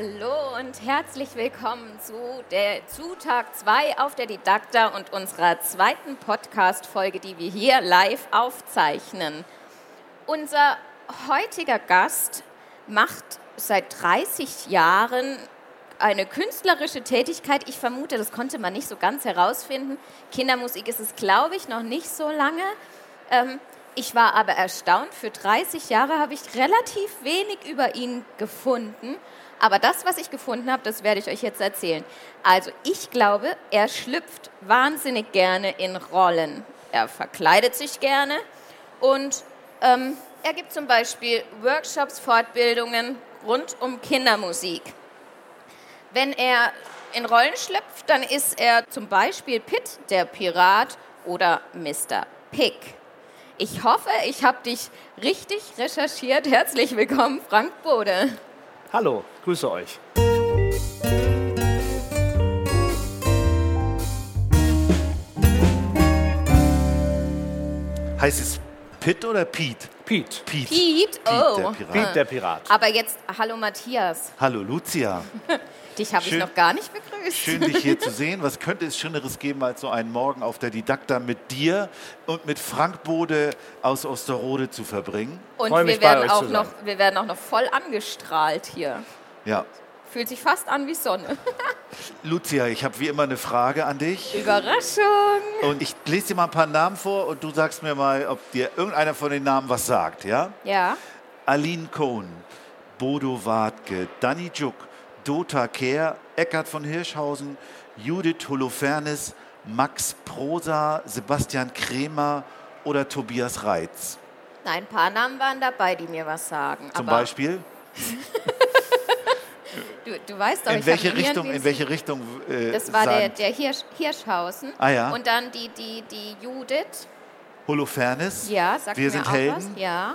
Hallo und herzlich willkommen zu, der, zu Tag 2 auf der Didakta und unserer zweiten Podcast-Folge, die wir hier live aufzeichnen. Unser heutiger Gast macht seit 30 Jahren eine künstlerische Tätigkeit. Ich vermute, das konnte man nicht so ganz herausfinden. Kindermusik ist es, glaube ich, noch nicht so lange. Ähm, ich war aber erstaunt, für 30 Jahre habe ich relativ wenig über ihn gefunden. Aber das, was ich gefunden habe, das werde ich euch jetzt erzählen. Also ich glaube, er schlüpft wahnsinnig gerne in Rollen. Er verkleidet sich gerne und ähm, er gibt zum Beispiel Workshops, Fortbildungen rund um Kindermusik. Wenn er in Rollen schlüpft, dann ist er zum Beispiel Pitt, der Pirat oder Mr. Pig. Ich hoffe, ich habe dich richtig recherchiert. Herzlich willkommen, Frank Bode. Hallo, grüße euch. Heißt es Pitt oder Pete? Pete. Pete. Pete, oh. der Pirat. Pete, der Pirat. Aber jetzt, hallo Matthias. Hallo Lucia. Dich habe ich Schön- noch gar nicht begrüßt. Schön, dich hier zu sehen. Was könnte es Schöneres geben als so einen Morgen auf der Didakta mit dir und mit Frank Bode aus Osterode zu verbringen? Und Freu mich wir werden, bei euch auch zu noch, wir werden auch noch voll angestrahlt hier. Ja. Fühlt sich fast an wie Sonne. Lucia, ich habe wie immer eine Frage an dich. Überraschung. Und ich lese dir mal ein paar Namen vor und du sagst mir mal, ob dir irgendeiner von den Namen was sagt, ja? Ja. Aline Kohn, Bodo Wartke, Danny Juk, Dota Kehr, Eckhard von Hirschhausen, Judith Holofernes, Max Prosa, Sebastian Kremer oder Tobias Reitz. Nein, ein paar Namen waren dabei, die mir was sagen. Zum aber Beispiel? Du, du weißt doch, In ich welche Richtung, in welche Richtung äh, Das war der, der Hirsch, Hirschhausen. Ah, ja. Und dann die, die, die Judith. Holofernes? Ja, sagt Wir mir sind auch Helden? was. Ja.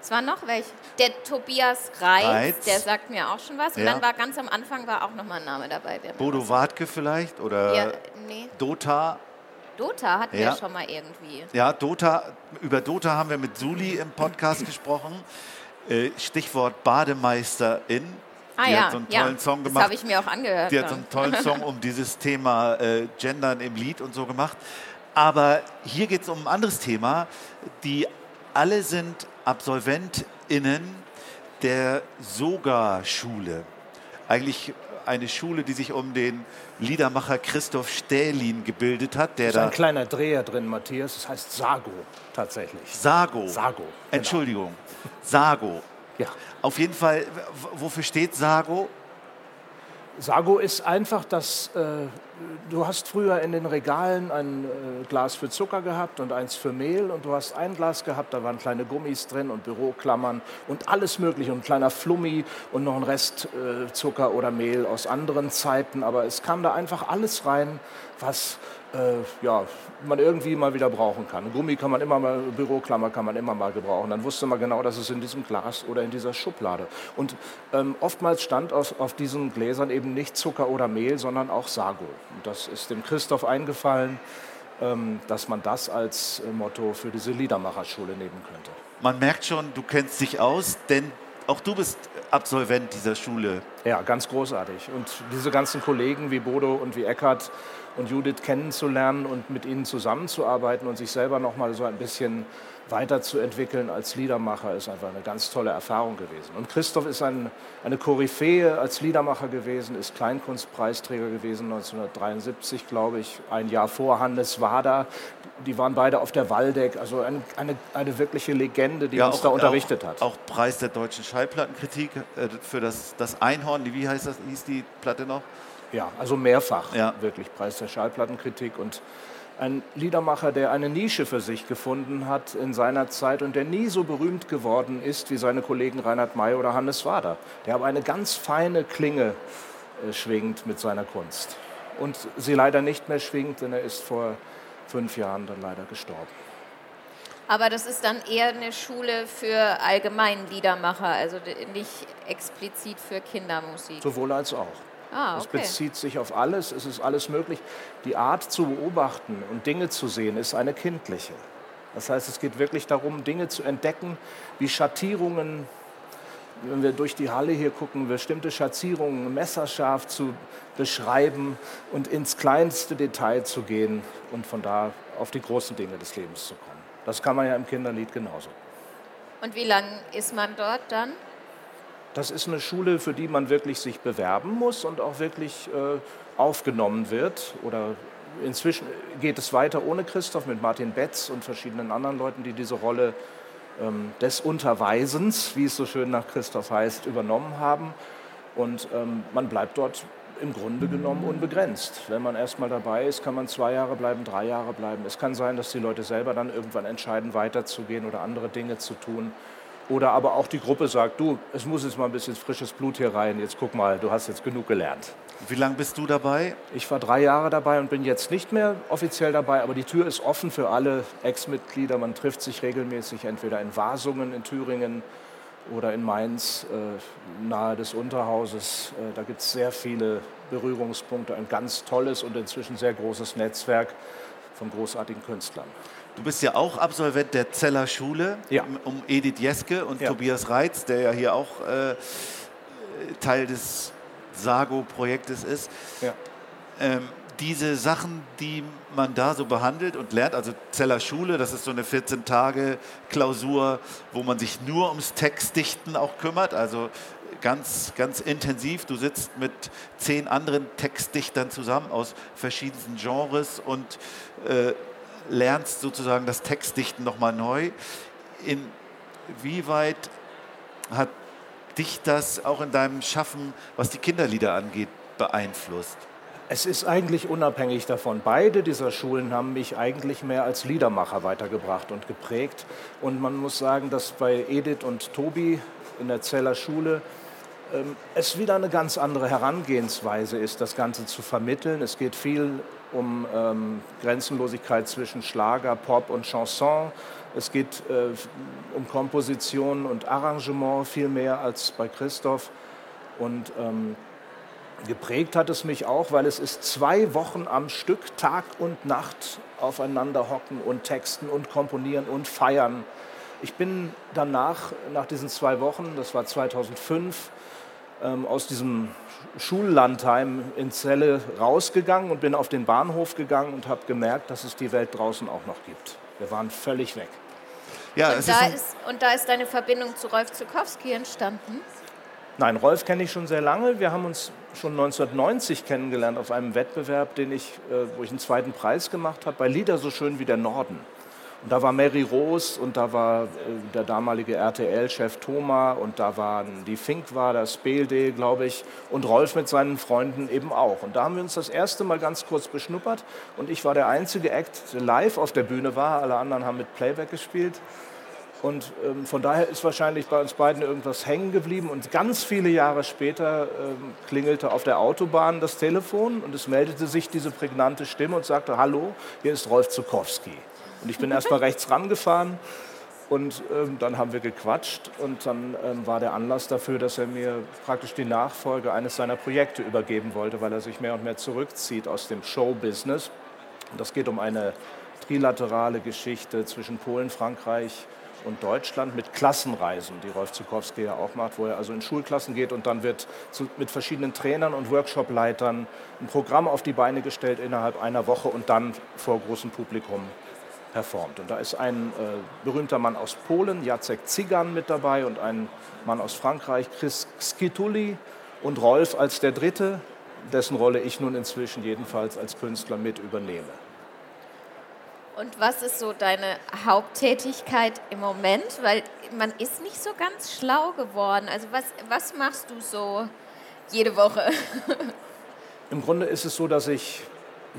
Es war noch welche. Der Tobias Reitz, Reitz. der sagt mir auch schon was. Und Ja. dann war ganz am Anfang war auch noch mal ein Name dabei. Bodo Wartke vielleicht? Oder Ja, nee. Dota? Dota hatten Ja. wir schon mal irgendwie. Ja, Dota, über Dota haben wir mit Suli im Podcast gesprochen. Äh, Stichwort Bademeisterin. Ah Die ja, hat so einen ja. tollen Song das gemacht. habe ich mir auch angehört. Die hat so einen tollen Song um dieses Thema äh, Gendern im Lied und so gemacht. Aber hier geht es um ein anderes Thema. Die alle sind AbsolventInnen der Soga-Schule. Eigentlich eine Schule, die sich um den Liedermacher Christoph Stählin gebildet hat, der Da ist ein kleiner Dreher drin, Matthias. Das heißt Sago tatsächlich. Sago. Sago, genau. Entschuldigung. Sago. Ja. Auf jeden Fall, wofür steht Sago? Sago ist einfach das. Äh, du hast früher in den Regalen ein äh, Glas für Zucker gehabt und eins für Mehl und du hast ein Glas gehabt, da waren kleine Gummis drin und Büroklammern und alles Mögliche und ein kleiner Flummi und noch ein Rest äh, Zucker oder Mehl aus anderen Zeiten. Aber es kam da einfach alles rein, was äh, ja, man irgendwie mal wieder brauchen kann. Gummi kann man immer mal, Büroklammer kann man immer mal gebrauchen. Dann wusste man genau, dass es in diesem Glas oder in dieser Schublade. Und ähm, oftmals stand aus, auf diesen Gläsern eben nicht Zucker oder Mehl, sondern auch Sago. Und das ist dem Christoph eingefallen, ähm, dass man das als äh, Motto für diese Liedermacherschule nehmen könnte. Man merkt schon, du kennst dich aus, denn auch du bist Absolvent dieser Schule. Ja, ganz großartig. Und diese ganzen Kollegen wie Bodo und wie Eckart und Judith kennenzulernen und mit ihnen zusammenzuarbeiten und sich selber noch mal so ein bisschen weiterzuentwickeln als Liedermacher ist einfach eine ganz tolle Erfahrung gewesen. Und Christoph ist ein, eine Koryphäe als Liedermacher gewesen, ist Kleinkunstpreisträger gewesen 1973, glaube ich, ein Jahr vor Hannes Wader. Die waren beide auf der Waldeck, also eine, eine, eine wirkliche Legende, die uns da unterrichtet auch, hat. Auch Preis der deutschen Schallplattenkritik äh, für das, das Einhorn, wie heißt das, hieß die Platte noch? Ja, also mehrfach Ja. wirklich Preis der Schallplattenkritik und Ein Liedermacher, der eine Nische für sich gefunden hat in seiner Zeit und der nie so berühmt geworden ist wie seine Kollegen Reinhard May oder Hannes Wader. Der aber eine ganz feine Klinge äh, schwingt mit seiner Kunst. Und sie leider nicht mehr schwingt, denn er ist vor fünf Jahren dann leider gestorben. Aber das ist dann eher eine Schule für allgemeinen Liedermacher, also nicht explizit für Kindermusik. Sowohl als auch. Ah, Es okay. bezieht sich auf alles, es ist alles möglich. Die Art zu beobachten und Dinge zu sehen ist eine kindliche. Das heißt, es geht wirklich darum, Dinge zu entdecken, wie Schattierungen, wenn wir durch die Halle hier gucken, bestimmte Schattierungen messerscharf zu beschreiben und ins kleinste Detail zu gehen und von da auf die großen Dinge des Lebens zu kommen. Das kann man ja im Kinderlied genauso. Und wie lange ist man dort dann? Das ist eine Schule, für die man wirklich sich bewerben muss und auch wirklich äh, aufgenommen wird. Oder inzwischen geht es weiter ohne Christoph mit Martin Betz und verschiedenen anderen Leuten, die diese Rolle ähm, des Unterweisens, wie es so schön nach Christoph heißt, übernommen haben. Und ähm, man bleibt dort im Grunde genommen unbegrenzt. Wenn man erstmal dabei ist, kann man zwei Jahre bleiben, drei Jahre bleiben. Es kann sein, dass die Leute selber dann irgendwann entscheiden, weiterzugehen oder andere Dinge zu tun. Oder aber auch die Gruppe sagt, du, es muss jetzt mal ein bisschen frisches Blut hier rein, jetzt guck mal, du hast jetzt genug gelernt. Wie lange bist du dabei? Ich war drei Jahre dabei und bin jetzt nicht mehr offiziell dabei, aber die Tür ist offen für alle Ex-Mitglieder. Man trifft sich regelmäßig entweder in Wasungen in Thüringen oder in Mainz, äh, nahe des Unterhauses. Äh, da gibt es sehr viele Berührungspunkte, ein ganz tolles und inzwischen sehr großes Netzwerk von großartigen Künstlern. Du bist ja auch Absolvent der Zeller Schule Ja. um Edith Jeske und Ja. Tobias Reitz, der ja hier auch äh, Teil des Sago-Projektes ist. Ja. Ähm, diese Sachen, die man da so behandelt und lernt, also Zeller Schule, das ist so eine 14-Tage-Klausur, wo man sich nur ums Textdichten auch kümmert, also ganz, ganz intensiv. Du sitzt mit zehn anderen Textdichtern zusammen aus verschiedensten Genres und äh, lernst sozusagen das Textdichten nochmal neu. Inwieweit hat dich das auch in deinem Schaffen, was die Kinderlieder angeht, beeinflusst? Es ist eigentlich unabhängig davon. Beide dieser Schulen haben mich eigentlich mehr als Liedermacher weitergebracht und geprägt. Und man muss sagen, dass bei Edith und Tobi in der Zeller Schule ähm, es wieder eine ganz andere Herangehensweise ist, das Ganze zu vermitteln. Es geht viel um ähm, Grenzenlosigkeit zwischen Schlager, Pop und Chanson. Es geht äh, um Komposition und Arrangement viel mehr als bei Christoph. Und ähm, Geprägt hat es mich auch, weil es ist zwei Wochen am Stück, Tag und Nacht aufeinander hocken und texten und komponieren und feiern. Ich bin danach, nach diesen zwei Wochen, das war 2005, ähm, aus diesem Schullandheim in Celle rausgegangen und bin auf den Bahnhof gegangen und habe gemerkt, dass es die Welt draußen auch noch gibt. Wir waren völlig weg. Ja, Und es da, ist ist, und da ist deine Verbindung zu Rolf Zukowski entstanden? Nein, Rolf kenne ich schon sehr lange. Wir haben uns schon 1990 kennengelernt auf einem Wettbewerb, den ich, äh, wo ich einen zweiten Preis gemacht habe, bei Lieder so schön wie der Norden. Und da war Mary Rose und da war äh, der damalige RTL-Chef Thoma und da waren die Fink war das BLD, glaube ich, und Rolf mit seinen Freunden eben auch. Und da haben wir uns das erste Mal ganz kurz beschnuppert und ich war der einzige Act, der live auf der Bühne war. Alle anderen haben mit Playback gespielt. Und ähm, von daher ist wahrscheinlich bei uns beiden irgendwas hängen geblieben. Und ganz viele Jahre später ähm, klingelte auf der Autobahn das Telefon und es meldete sich diese prägnante Stimme und sagte, hallo, hier ist Rolf Zukowski. Und ich bin erst mal rechts rangefahren und ähm, dann haben wir gequatscht und dann ähm, war der Anlass dafür, dass er mir praktisch die Nachfolge eines seiner Projekte übergeben wollte, weil er sich mehr und mehr zurückzieht aus dem Showbusiness. Und das geht um eine trilaterale Geschichte zwischen Polen, Frankreich und Deutschland mit Klassenreisen, die Rolf Zukowski ja auch macht, wo er also in Schulklassen geht und dann wird zu, mit verschiedenen Trainern und Workshopleitern ein Programm auf die Beine gestellt innerhalb einer Woche und dann vor großem Publikum performt. Und da ist ein äh, berühmter Mann aus Polen, Jacek Zigan, mit dabei und ein Mann aus Frankreich, Chris Skituli und Rolf als der Dritte, dessen Rolle ich nun inzwischen jedenfalls als Künstler mit übernehme. Und was ist so deine Haupttätigkeit im Moment? Weil man ist nicht so ganz schlau geworden. Also was, was machst du so jede Woche? Im Grunde ist es so, dass ich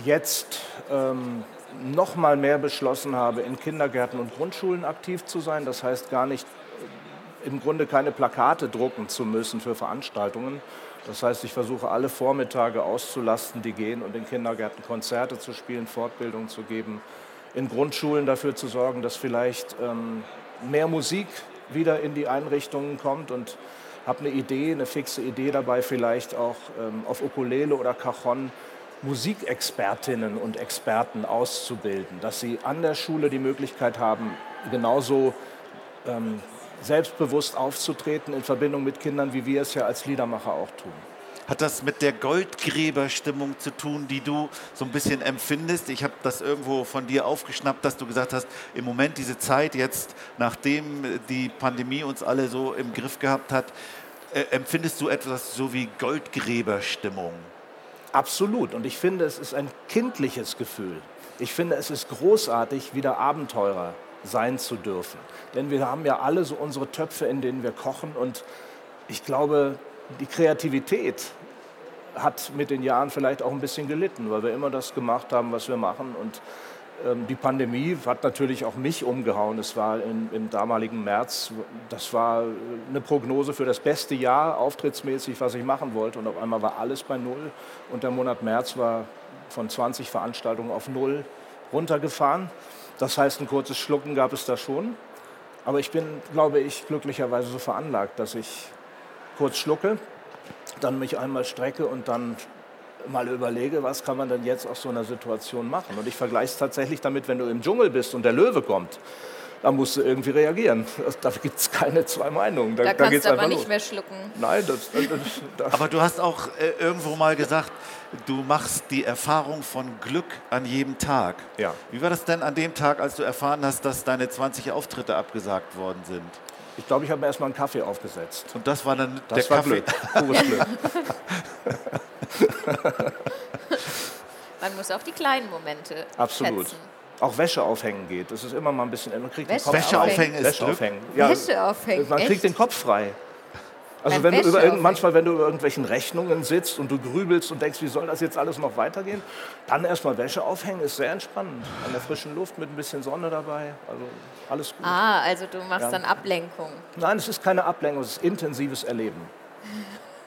jetzt ähm, noch mal mehr beschlossen habe, in Kindergärten und Grundschulen aktiv zu sein. Das heißt gar nicht im Grunde keine Plakate drucken zu müssen für Veranstaltungen. Das heißt, ich versuche alle Vormittage auszulasten, die gehen und in Kindergärten Konzerte zu spielen, Fortbildung zu geben, in Grundschulen dafür zu sorgen, dass vielleicht ähm, mehr Musik wieder in die Einrichtungen kommt und habe eine Idee, eine fixe Idee dabei, vielleicht auch ähm, auf Ukulele oder Cajon Musikexpertinnen und Experten auszubilden, dass sie an der Schule die Möglichkeit haben, genauso ähm, selbstbewusst aufzutreten in Verbindung mit Kindern, wie wir es ja als Liedermacher auch tun. Hat das mit der Goldgräberstimmung zu tun, die du so ein bisschen empfindest? Ich habe das irgendwo von dir aufgeschnappt, dass du gesagt hast, im Moment diese Zeit jetzt, nachdem die Pandemie uns alle so im Griff gehabt hat, äh, empfindest du etwas so wie Goldgräberstimmung? Absolut. Und ich finde, es ist ein kindliches Gefühl. Ich finde, es ist großartig, wieder Abenteurer sein zu dürfen. Denn wir haben ja alle so unsere Töpfe, in denen wir kochen. Und ich glaube, die Kreativität hat mit den Jahren vielleicht auch ein bisschen gelitten, weil wir immer das gemacht haben, was wir machen. Und die Pandemie hat natürlich auch mich umgehauen. Es war in, im damaligen März, das war eine Prognose für das beste Jahr auftrittsmäßig, was ich machen wollte. Und auf einmal war alles bei Null. Und der Monat März war von 20 Veranstaltungen auf Null runtergefahren. Das heißt, ein kurzes Schlucken gab es da schon. Aber ich bin, glaube ich, glücklicherweise so veranlagt, dass ich kurz schlucke, dann mich einmal strecke und dann mal überlege, was kann man denn jetzt aus so einer Situation machen. Und ich vergleiche es tatsächlich damit, wenn du im Dschungel bist und der Löwe kommt. Da musst du irgendwie reagieren. Da gibt es keine zwei Meinungen. Da, da kannst du aber nicht los. mehr schlucken. Nein, das, das, das, Aber du hast auch äh, irgendwo mal gesagt, du machst die Erfahrung von Glück an jedem Tag. Ja. Wie war das denn an dem Tag, als du erfahren hast, dass deine 20 Auftritte abgesagt worden sind? Ich glaube, ich habe mir erstmal einen Kaffee aufgesetzt. Und das war dann das der war Kaffee? Glück. Pures Glück. Man muss auch die kleinen Momente Absolut. Schätzen. Auch Wäsche aufhängen geht. Das ist immer mal ein bisschen. Man kriegt Wäsche den Kopf Wäsche aufhängen ist Wäsche Glück? aufhängen. Wäsche aufhängen. Man kriegt Echt? den Kopf frei. Also wenn du über manchmal, wenn du über irgendwelchen Rechnungen sitzt und du grübelst und denkst, wie soll das jetzt alles noch weitergehen, dann erstmal Wäsche aufhängen ist sehr entspannend. An der frischen Luft mit ein bisschen Sonne dabei. Also alles gut. Ah, also du machst Ja. dann Ablenkung. Nein, es ist keine Ablenkung, es ist intensives Erleben.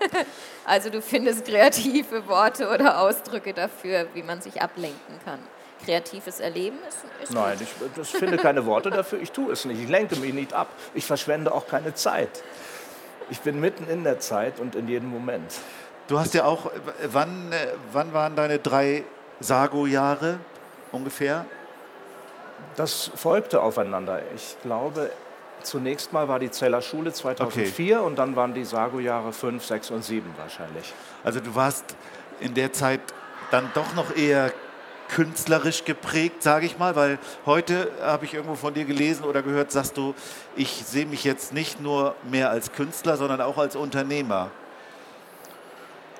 Also du findest kreative Worte oder Ausdrücke dafür, wie man sich ablenken kann. Kreatives Erleben ist, ist Nein, ich, ich finde keine Worte dafür. Ich tue es nicht. Ich lenke mich nicht ab. Ich verschwende auch keine Zeit. Ich bin mitten in der Zeit und in jedem Moment. Du hast ja auch, wann, wann waren deine drei Sago-Jahre ungefähr? Das folgte aufeinander. Ich glaube, zunächst mal war die Zeller Schule 2004 und dann waren die Sago-Jahre 5, 6 und 7 wahrscheinlich. Also du warst in der Zeit dann doch noch eher künstlerisch geprägt, sage ich mal, weil heute habe ich irgendwo von dir gelesen oder gehört, sagst du, ich sehe mich jetzt nicht nur mehr als Künstler, sondern auch als Unternehmer.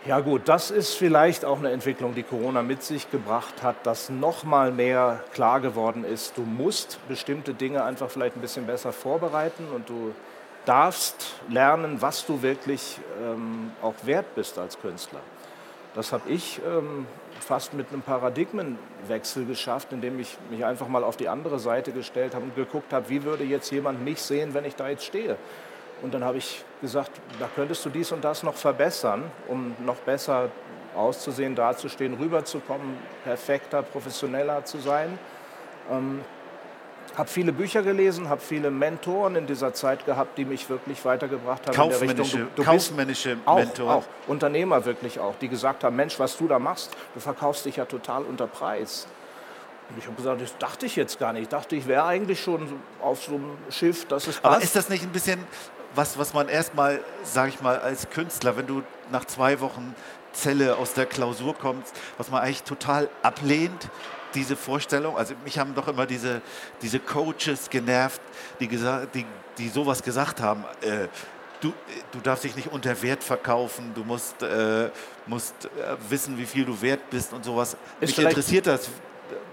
Ja gut, das ist vielleicht auch eine Entwicklung, die Corona mit sich gebracht hat, dass noch mal mehr klar geworden ist, du musst bestimmte Dinge einfach vielleicht ein bisschen besser vorbereiten und du darfst lernen, was du wirklich ähm, auch wert bist als Künstler. Das habe ich ähm, fast mit einem Paradigmenwechsel geschafft, indem ich mich einfach mal auf die andere Seite gestellt habe und geguckt habe, wie würde jetzt jemand mich sehen, wenn ich da jetzt stehe. Und dann habe ich gesagt, da könntest du dies und das noch verbessern, um noch besser auszusehen, dazustehen, rüberzukommen, perfekter, professioneller zu sein. Ähm, habe viele Bücher gelesen, habe viele Mentoren in dieser Zeit gehabt, die mich wirklich weitergebracht haben. in der Richtung, Kaufmännische, du, du kaufmännische auch, Mentoren. auch, Unternehmer wirklich auch, die gesagt haben, Mensch, was du da machst, du verkaufst dich ja total unter Preis. Und ich habe gesagt, das dachte ich jetzt gar nicht. Ich dachte, ich wäre eigentlich schon auf so einem Schiff, das ist Aber ist das nicht ein bisschen was, was man erstmal, sage ich mal, als Künstler, wenn du nach zwei Wochen Zelle aus der Klausur kommst, was man eigentlich total ablehnt, diese Vorstellung? Also mich haben doch immer diese, diese Coaches genervt, die, die, die sowas gesagt haben. Äh, du, du darfst dich nicht unter Wert verkaufen, du musst, äh, musst äh, wissen, wie viel du wert bist und sowas. Mich vielleicht- interessiert das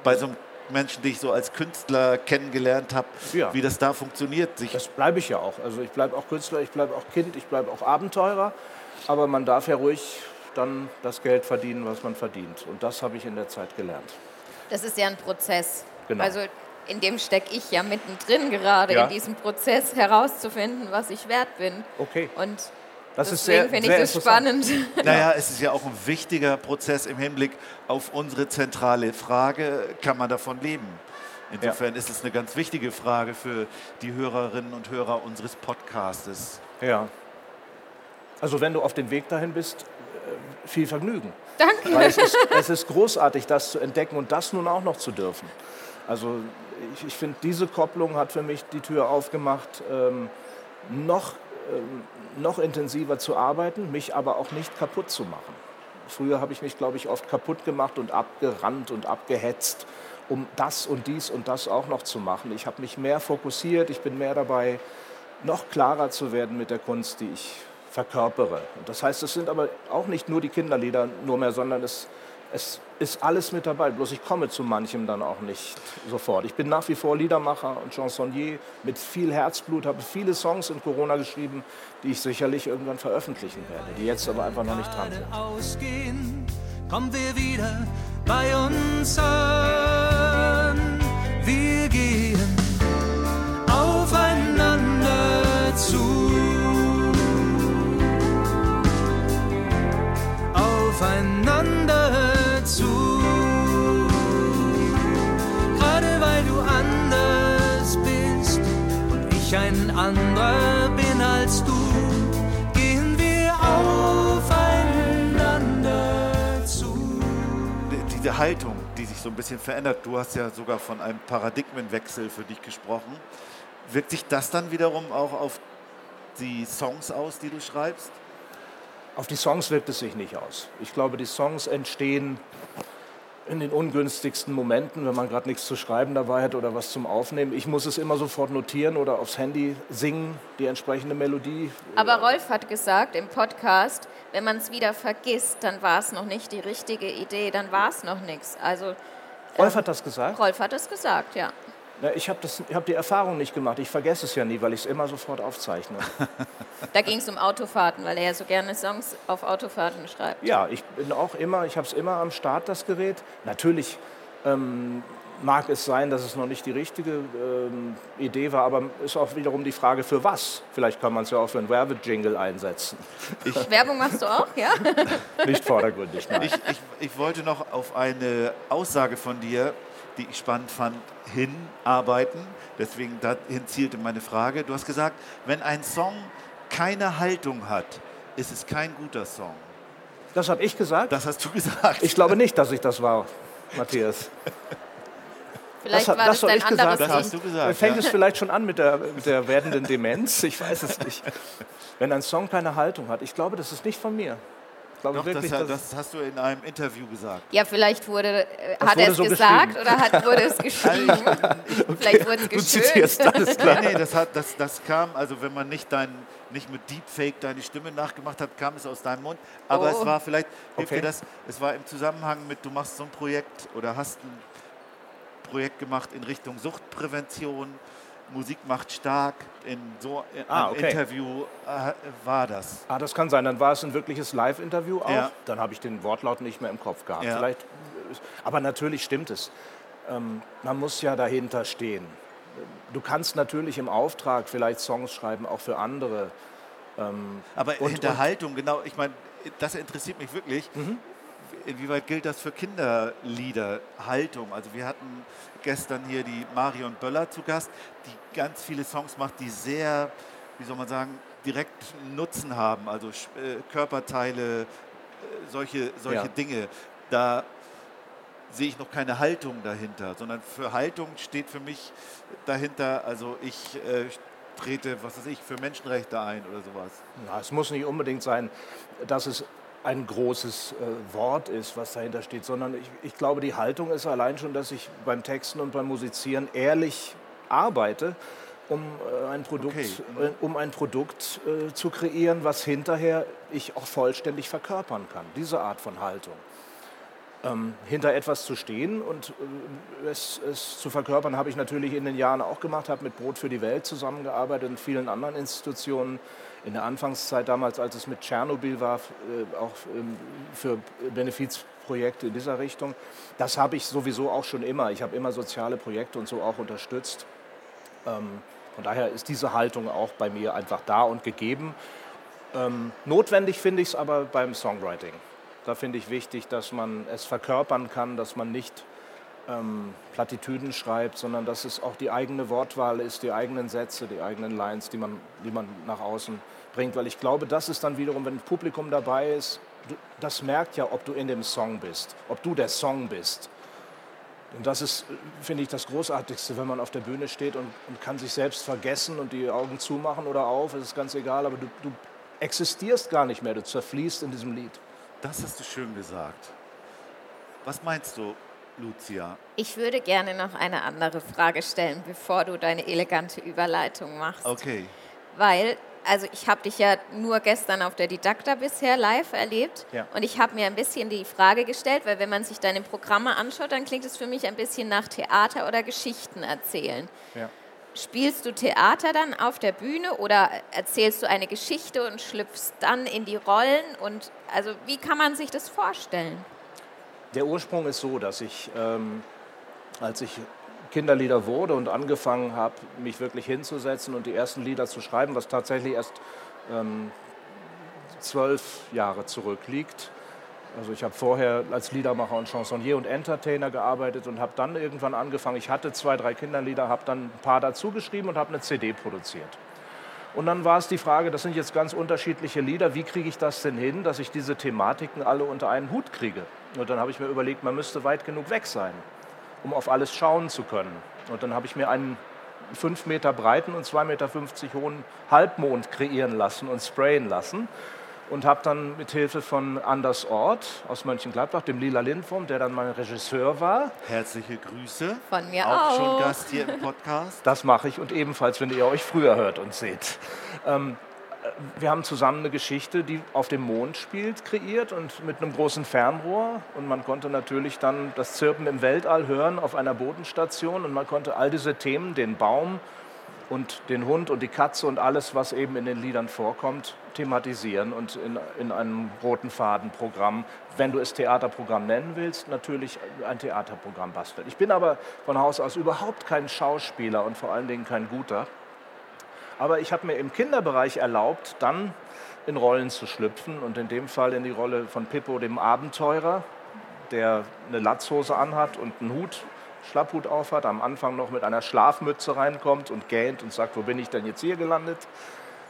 bei so einem Menschen, die ich so als Künstler kennengelernt habe, Ja. wie das da funktioniert. Sich Das bleibe ich ja auch. Also ich bleibe auch Künstler, ich bleibe auch Kind, ich bleibe auch Abenteurer. Aber man darf ja ruhig dann das Geld verdienen, was man verdient. Und das habe ich in der Zeit gelernt. Das ist ja ein Prozess. Genau. Also in dem stecke ich ja mittendrin gerade, Ja. in diesem Prozess herauszufinden, was ich wert bin. Okay. Und Das ist deswegen sehr, finde sehr ich das interessant. spannend. Naja, es ist ja auch ein wichtiger Prozess im Hinblick auf unsere zentrale Frage, kann man davon leben? Insofern ist es eine ganz wichtige Frage für die Hörerinnen und Hörer unseres Podcastes. Ja. Also wenn du auf dem Weg dahin bist, äh, viel Vergnügen. Danke. Es ist, es ist großartig, das zu entdecken und das nun auch noch zu dürfen. Also ich, ich finde, diese Kopplung hat für mich die Tür aufgemacht, ähm, noch, ähm, noch intensiver zu arbeiten, mich aber auch nicht kaputt zu machen. Früher habe ich mich, glaube ich, oft kaputt gemacht und abgerannt und abgehetzt, um das und dies und das auch noch zu machen. Ich habe mich mehr fokussiert, ich bin mehr dabei, noch klarer zu werden mit der Kunst, die ich verkörpere. Das heißt, es sind aber auch nicht nur die Kinderlieder nur mehr, sondern es, es ist alles mit dabei. Bloß ich komme zu manchem dann auch nicht sofort. Ich bin nach wie vor Liedermacher und Chansonnier mit viel Herzblut, habe viele Songs in Corona geschrieben, die ich sicherlich irgendwann veröffentlichen werde, die jetzt aber einfach noch nicht dran sind. ausgehen, kommen wir wieder bei uns an. Haltung, die sich so ein bisschen verändert, du hast ja sogar von einem Paradigmenwechsel für dich gesprochen. Wirkt sich das dann wiederum auch auf die Songs aus, die du schreibst? Auf die Songs wirkt es sich nicht aus. Ich glaube, die Songs entstehen in den ungünstigsten Momenten, wenn man gerade nichts zu schreiben dabei hat oder was zum Aufnehmen. Ich muss es immer sofort notieren oder aufs Handy singen, die entsprechende Melodie. Aber Rolf hat gesagt im Podcast, wenn man es wieder vergisst, dann war es noch nicht die richtige Idee, dann war es noch nichts. Also Rolf hat das gesagt. Rolf hat es gesagt, ja. Na, ich habe hab die Erfahrung nicht gemacht. Ich vergesse es ja nie, weil ich es immer sofort aufzeichne. Da ging es um Autofahrten, weil er ja so gerne Songs auf Autofahrten schreibt. Ja, ich bin auch immer, ich habe es immer am Start, das Gerät. Natürlich ähm, mag es sein, dass es noch nicht die richtige ähm, Idee war, aber ist auch wiederum die Frage, für was? Vielleicht kann man es ja auch für einen Werbejingle einsetzen. Werbung machst du auch, ja? Nicht vordergründig, nein. Ich, ich, ich wollte noch auf eine Aussage von dir, die ich spannend fand, hinarbeiten. Deswegen dahin zielte meine Frage. Du hast gesagt, wenn ein Song keine Haltung hat, ist es kein guter Song. Das habe ich gesagt. Das hast du gesagt. Ich glaube nicht, dass ich das war, Matthias. Vielleicht hat- war das das dein ich gesagt. anderes das hast du gesagt. Fängt ja. es vielleicht schon an mit der, mit der werdenden Demenz? Ich weiß es nicht. Wenn ein Song keine Haltung hat, ich glaube, das ist nicht von mir. Glaube Doch, wirklich, das, dass- das hast du in einem Interview gesagt. Ja, vielleicht wurde, äh, Das hat wurde er es so gesagt geschrieben. oder hat, wurde es geschrieben. Vielleicht wurde es du zitierst alles klar. Nee, nee, das, hat, das, das kam, also wenn man nicht, dein, nicht mit Deepfake deine Stimme nachgemacht hat, kam es aus deinem Mund. Aber Oh. es war vielleicht, hilft Okay. dir das, es war im Zusammenhang mit, du machst so ein Projekt oder hast ein Projekt gemacht in Richtung Suchtprävention, Musik macht stark, in so in Ah, einem okay. Interview äh, war das. Ah, das kann sein. Dann war es ein wirkliches Live-Interview auch. Ja. Dann habe ich den Wortlaut nicht mehr im Kopf gehabt. Ja. Vielleicht, aber natürlich stimmt es. Ähm, man muss ja dahinter stehen. Du kannst natürlich im Auftrag vielleicht Songs schreiben, auch für andere. Aber Und- Hinterhaltung, genau, ich meine, das interessiert mich wirklich. Mhm. Inwieweit gilt das für Kinderlieder, Haltung? Also wir hatten gestern hier die Marion Böller zu Gast, die ganz viele Songs macht, die sehr, wie soll man sagen, direkt Nutzen haben, also äh, Körperteile, äh, solche, solche Ja. Dinge. Da sehe ich noch keine Haltung dahinter, sondern für Haltung steht für mich dahinter, also ich äh, trete, was weiß ich, für Menschenrechte ein oder sowas. Na, es muss nicht unbedingt sein, dass es ein großes äh, Wort ist, was dahinter steht, sondern ich, ich glaube, die Haltung ist allein schon, dass ich beim Texten und beim Musizieren ehrlich arbeite, um äh, ein Produkt, Okay. äh, um ein Produkt äh, zu kreieren, was hinterher ich auch vollständig verkörpern kann. Diese Art von Haltung. Ähm, hinter etwas zu stehen und äh, es, es zu verkörpern, habe ich natürlich in den Jahren auch gemacht, habe mit Brot für die Welt zusammengearbeitet und vielen anderen Institutionen. In der Anfangszeit damals, als es mit Tschernobyl war, äh, auch ähm, für Benefizprojekte in dieser Richtung. Das habe ich sowieso auch schon immer. Ich habe immer soziale Projekte und so auch unterstützt. Ähm, von daher ist diese Haltung auch bei mir einfach da und gegeben. Ähm, notwendig finde ich es aber beim Songwriting. Da finde ich wichtig, dass man es verkörpern kann, dass man nicht ähm, Plattitüden schreibt, sondern dass es auch die eigene Wortwahl ist, die eigenen Sätze, die eigenen Lines, die man, die man nach außen bringt. Weil ich glaube, das ist dann wiederum, wenn ein Publikum dabei ist, du, das merkt ja, ob du in dem Song bist, ob du der Song bist. Und das ist, finde ich, das Großartigste, wenn man auf der Bühne steht und, und, kann sich selbst vergessen und die Augen zumachen oder auf, es ist ganz egal, aber du, du existierst gar nicht mehr, du zerfließt in diesem Lied. Das hast du schön gesagt. Was meinst du, Lucia? Ich würde gerne noch eine andere Frage stellen, bevor du deine elegante Überleitung machst. Okay. Weil, also ich habe dich ja nur gestern auf der Didakta bisher live erlebt Ja. und ich habe mir ein bisschen die Frage gestellt, weil wenn man sich deine Programme anschaut, dann klingt es für mich ein bisschen nach Theater oder Geschichten erzählen. Ja. Spielst du Theater dann auf der Bühne oder erzählst du eine Geschichte und schlüpfst dann in die Rollen? Und also wie kann man sich das vorstellen? Der Ursprung ist so, dass ich, ähm, als ich Kinderlieder wurde und angefangen habe, mich wirklich hinzusetzen und die ersten Lieder zu schreiben, was tatsächlich erst ähm, zwölf Jahre zurückliegt. Also ich habe vorher als Liedermacher und Chansonnier und Entertainer gearbeitet und habe dann irgendwann angefangen. Ich hatte zwei, drei Kinderlieder, habe dann ein paar dazu geschrieben und habe eine CD produziert. Und dann war es die Frage, das sind jetzt ganz unterschiedliche Lieder, wie kriege ich das denn hin, dass ich diese Thematiken alle unter einen Hut kriege? Und dann habe ich mir überlegt, man müsste weit genug weg sein, um auf alles schauen zu können. Und dann habe ich mir einen 5 Meter breiten und 2,50 Meter hohen Halbmond kreieren lassen und sprayen lassen. Und habe dann mit Hilfe von Anders Ort aus Mönchengladbach, dem Lila Lindwurm, der dann mein Regisseur war, Herzliche Grüße. Von mir auch. auch. schon Gast hier im Podcast. Das mache ich und ebenfalls, wenn ihr euch früher hört und seht. Ähm, äh, wir haben zusammen eine Geschichte, die auf dem Mond spielt, kreiert und mit einem großen Fernrohr. Und man konnte natürlich dann das Zirpen im Weltall hören auf einer Bodenstation. Und man konnte all diese Themen, den Baum und den Hund und die Katze und alles, was eben in den Liedern vorkommt, thematisieren und in, in einem roten Fadenprogramm, wenn du es Theaterprogramm nennen willst, natürlich ein Theaterprogramm basteln. Ich bin aber von Haus aus überhaupt kein Schauspieler und vor allen Dingen kein guter. Aber ich habe mir im Kinderbereich erlaubt, dann in Rollen zu schlüpfen und in dem Fall in die Rolle von Pippo, dem Abenteurer, der eine Latzhose anhat und einen Hut, Schlapphut aufhat, am Anfang noch mit einer Schlafmütze reinkommt und gähnt und sagt, wo bin ich denn jetzt hier gelandet?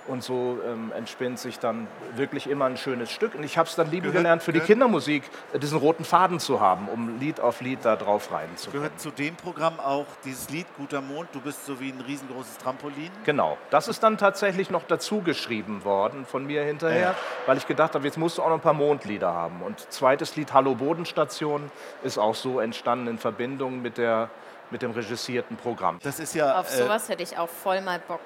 Und so ähm, entspinnt sich dann wirklich immer ein schönes Stück. Und ich habe es dann lieben Gehört- gelernt, für die gehört- Kindermusik äh, diesen roten Faden zu haben, um Lied auf Lied da drauf rein zu können. Gehört zu dem Programm auch dieses Lied Guter Mond, du bist so wie ein riesengroßes Trampolin? Genau, das ist dann tatsächlich noch dazu geschrieben worden von mir hinterher, Ja. weil ich gedacht habe, jetzt musst du auch noch ein paar Mondlieder haben. Und zweites Lied, Hallo Bodenstation, ist auch so entstanden in Verbindung mit, der, mit dem regissierten Programm. Das ist ja Auf äh, sowas hätte ich auch voll mal Bock.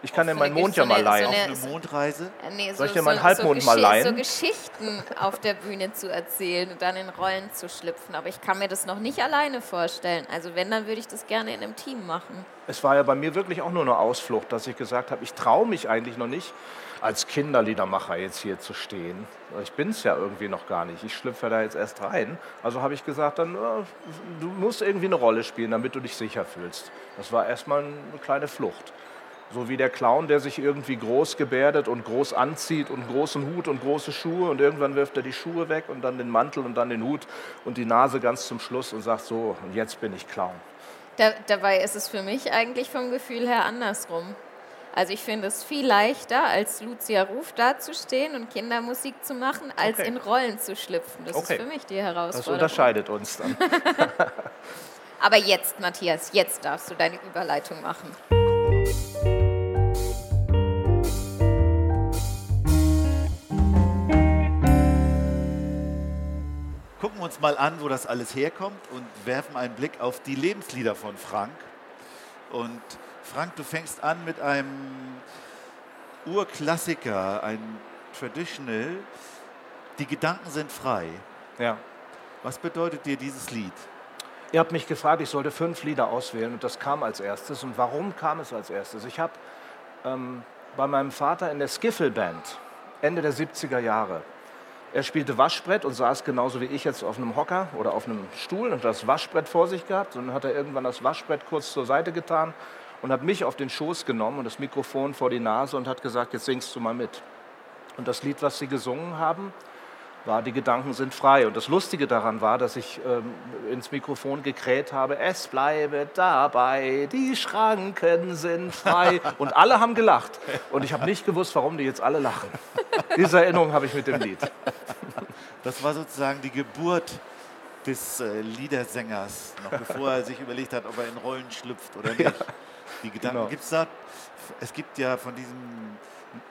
Ich kann dir so meinen eine- Mond so ja mal eine- so leihen. eine- eine Mondreise. Äh, Nee, Soll ich dir meinen Halbmond so mal leihen? So Geschichten auf der Bühne zu erzählen und dann in Rollen zu schlüpfen. Aber ich kann mir das noch nicht alleine vorstellen. Also wenn, dann würde ich das gerne in einem Team machen. Es war ja bei mir wirklich auch nur eine Ausflucht, dass ich gesagt habe, ich traue mich eigentlich noch nicht, als Kinderliedermacher jetzt hier zu stehen. Ich bin es ja irgendwie noch gar nicht. Ich schlüpfe da jetzt erst rein. Also habe ich gesagt, dann, äh, du musst irgendwie eine Rolle spielen, damit du dich sicher fühlst. Das war erstmal eine kleine Flucht. So wie der Clown, der sich irgendwie groß gebärdet und groß anzieht und einen großen Hut und große Schuhe und irgendwann wirft er die Schuhe weg und dann den Mantel und dann den Hut und die Nase ganz zum Schluss und sagt so, und jetzt bin ich Clown. Da, dabei ist es für mich eigentlich vom Gefühl her andersrum. Also ich finde es viel leichter, als Lucia Ruf dazustehen und Kindermusik zu machen, als Okay. in Rollen zu schlüpfen. Das Okay. ist für mich die Das Herausforderung. unterscheidet uns dann. Aber jetzt, Matthias, jetzt darfst du deine Überleitung machen. Gucken uns mal an, wo das alles herkommt und werfen einen Blick auf die Lebenslieder von Frank. Und Frank, du fängst an mit einem Urklassiker, ein Traditional. Die Gedanken sind frei. Ja. Was bedeutet dir dieses Lied? Ihr habt mich gefragt, ich sollte fünf Lieder auswählen und das kam als erstes. Und warum kam es als erstes? Ich habe ähm, bei meinem Vater in der Skiffle-Band, Ende der 70er Jahre. Er spielte Waschbrett und saß genauso wie ich jetzt auf einem Hocker oder auf einem Stuhl und das Waschbrett vor sich gehabt. Und dann hat er irgendwann das Waschbrett kurz zur Seite getan und hat mich auf den Schoß genommen und das Mikrofon vor die Nase und hat gesagt, jetzt singst du mal mit. Und das Lied, was sie gesungen haben, war Die Gedanken sind frei. Und das Lustige daran war, dass ich ähm, ins Mikrofon gekräht habe, es bleibe dabei, die Schranken sind frei. Und alle haben gelacht. Und ich habe nicht gewusst, warum die jetzt alle lachen. Diese Erinnerung habe ich mit dem Lied. Das war sozusagen die Geburt des äh, Liedersängers, noch bevor er sich überlegt hat, ob er in Rollen schlüpft oder nicht. die Gedanken genau. gibt es da. Es gibt ja von diesem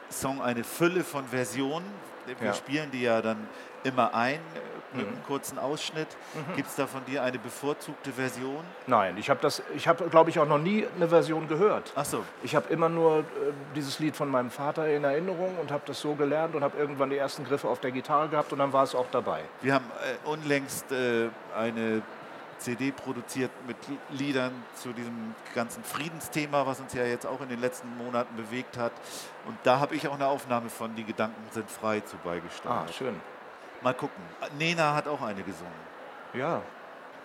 Song eine Fülle von Versionen. Wir Ja. spielen die ja dann immer ein mit einem kurzen Ausschnitt. Gibt es da von dir eine bevorzugte Version? Nein, ich habe das, ich habe, glaube ich, auch noch nie eine Version gehört. Ach so. Ich habe immer nur äh, dieses Lied von meinem Vater in Erinnerung und habe das so gelernt und habe irgendwann die ersten Griffe auf der Gitarre gehabt und dann war es auch dabei. Wir haben äh, unlängst äh, eine CD produziert mit Liedern zu diesem ganzen Friedensthema, was uns ja jetzt auch in den letzten Monaten bewegt hat. Und da habe ich auch eine Aufnahme von Die Gedanken sind frei zu Ah, beigesteuert. schön. Mal gucken. Nena hat auch eine gesungen. Ja,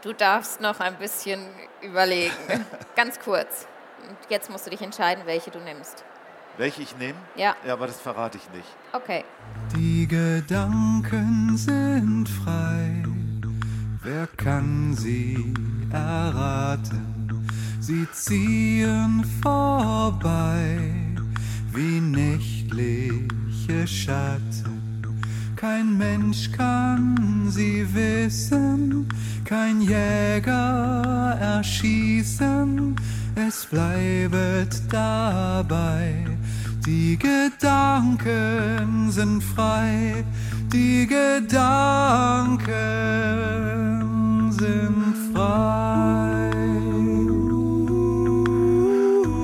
Du darfst noch ein bisschen überlegen. Ganz kurz. Und jetzt musst du dich entscheiden, welche du nimmst. Welche ich nehme? Ja, Ja, aber das verrate ich nicht. okay. Die Gedanken sind frei, wer kann sie erraten? Sie ziehen vorbei wie nächtliche Schatten. Kein Mensch kann sie wissen, kein Jäger erschießen, es bleibet dabei. Die Gedanken sind frei, die Gedanken sind frei.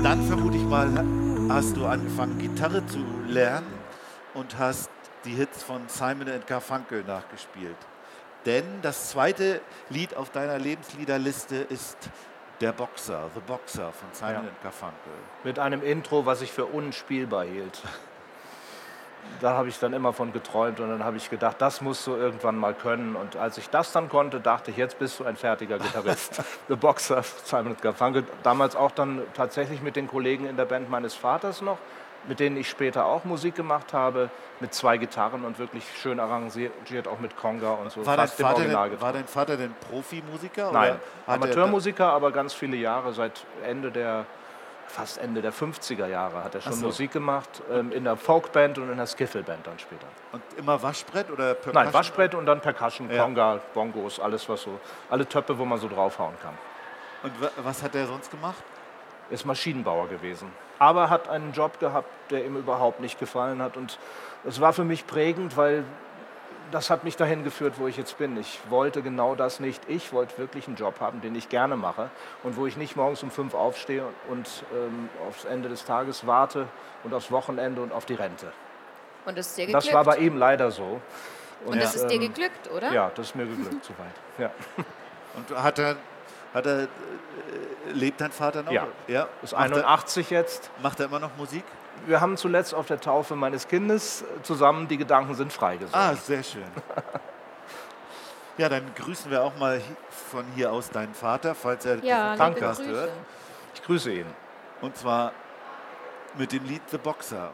Dann vermute ich mal, hast du angefangen, Gitarre zu lernen und hast die Hits von Simon Garfunkel nachgespielt. Denn das zweite Lied auf deiner Lebensliederliste ist Der Boxer, The Boxer von Simon Ja. Garfunkel. mit einem Intro, was ich für unspielbar hielt. Da habe ich dann immer von geträumt und dann habe ich gedacht, das musst du irgendwann mal können. Und als ich das dann konnte, dachte ich, jetzt bist du ein fertiger Gitarrist. The Boxer, Simon Garfunkel. Damals auch dann tatsächlich mit den Kollegen in der Band meines Vaters noch, mit denen ich später auch Musik gemacht habe, mit zwei Gitarren und wirklich schön arrangiert, auch mit Conga und so. War dein, Vater Original denn, war dein Vater denn Profimusiker? Nein, er- Amateurmusiker, aber ganz viele Jahre, seit Ende der, fast Ende der 50er Jahre hat er schon so. Musik gemacht, ähm, in der Folkband und in der Skiffle-Band dann später. Und immer Waschbrett oder Percussion? Nein, Waschbrett und dann Percussion, Ja. Conga, Bongos, alles was so, alle Töpfe, wo man so draufhauen kann. Und wa- was hat er sonst gemacht? Ist Maschinenbauer gewesen. Aber hat einen Job gehabt, der ihm überhaupt nicht gefallen hat. Und es war für mich prägend, weil das hat mich dahin geführt, wo ich jetzt bin. Ich wollte genau das nicht. Ich wollte wirklich einen Job haben, den ich gerne mache und wo ich nicht morgens um fünf aufstehe und ähm, aufs Ende des Tages warte und aufs Wochenende und auf die Rente. Und es ist dir geglückt. Das war bei ihm leider so. Und es ist dir ähm, geglückt, oder? Ja, das ist mir geglückt soweit. Ja. Und hat er, hat er äh, lebt dein Vater noch? Ja. ja? Ist Macht, er, 81 jetzt. macht er immer noch Musik? Wir haben zuletzt auf der Taufe meines Kindes zusammen Die Gedanken sind frei gesungen. Ah, sehr schön. Ja, dann grüßen wir auch mal von hier aus deinen Vater, falls er Ja, diesen Podcast hört. Ich grüße ihn. Und zwar mit dem Lied The Boxer.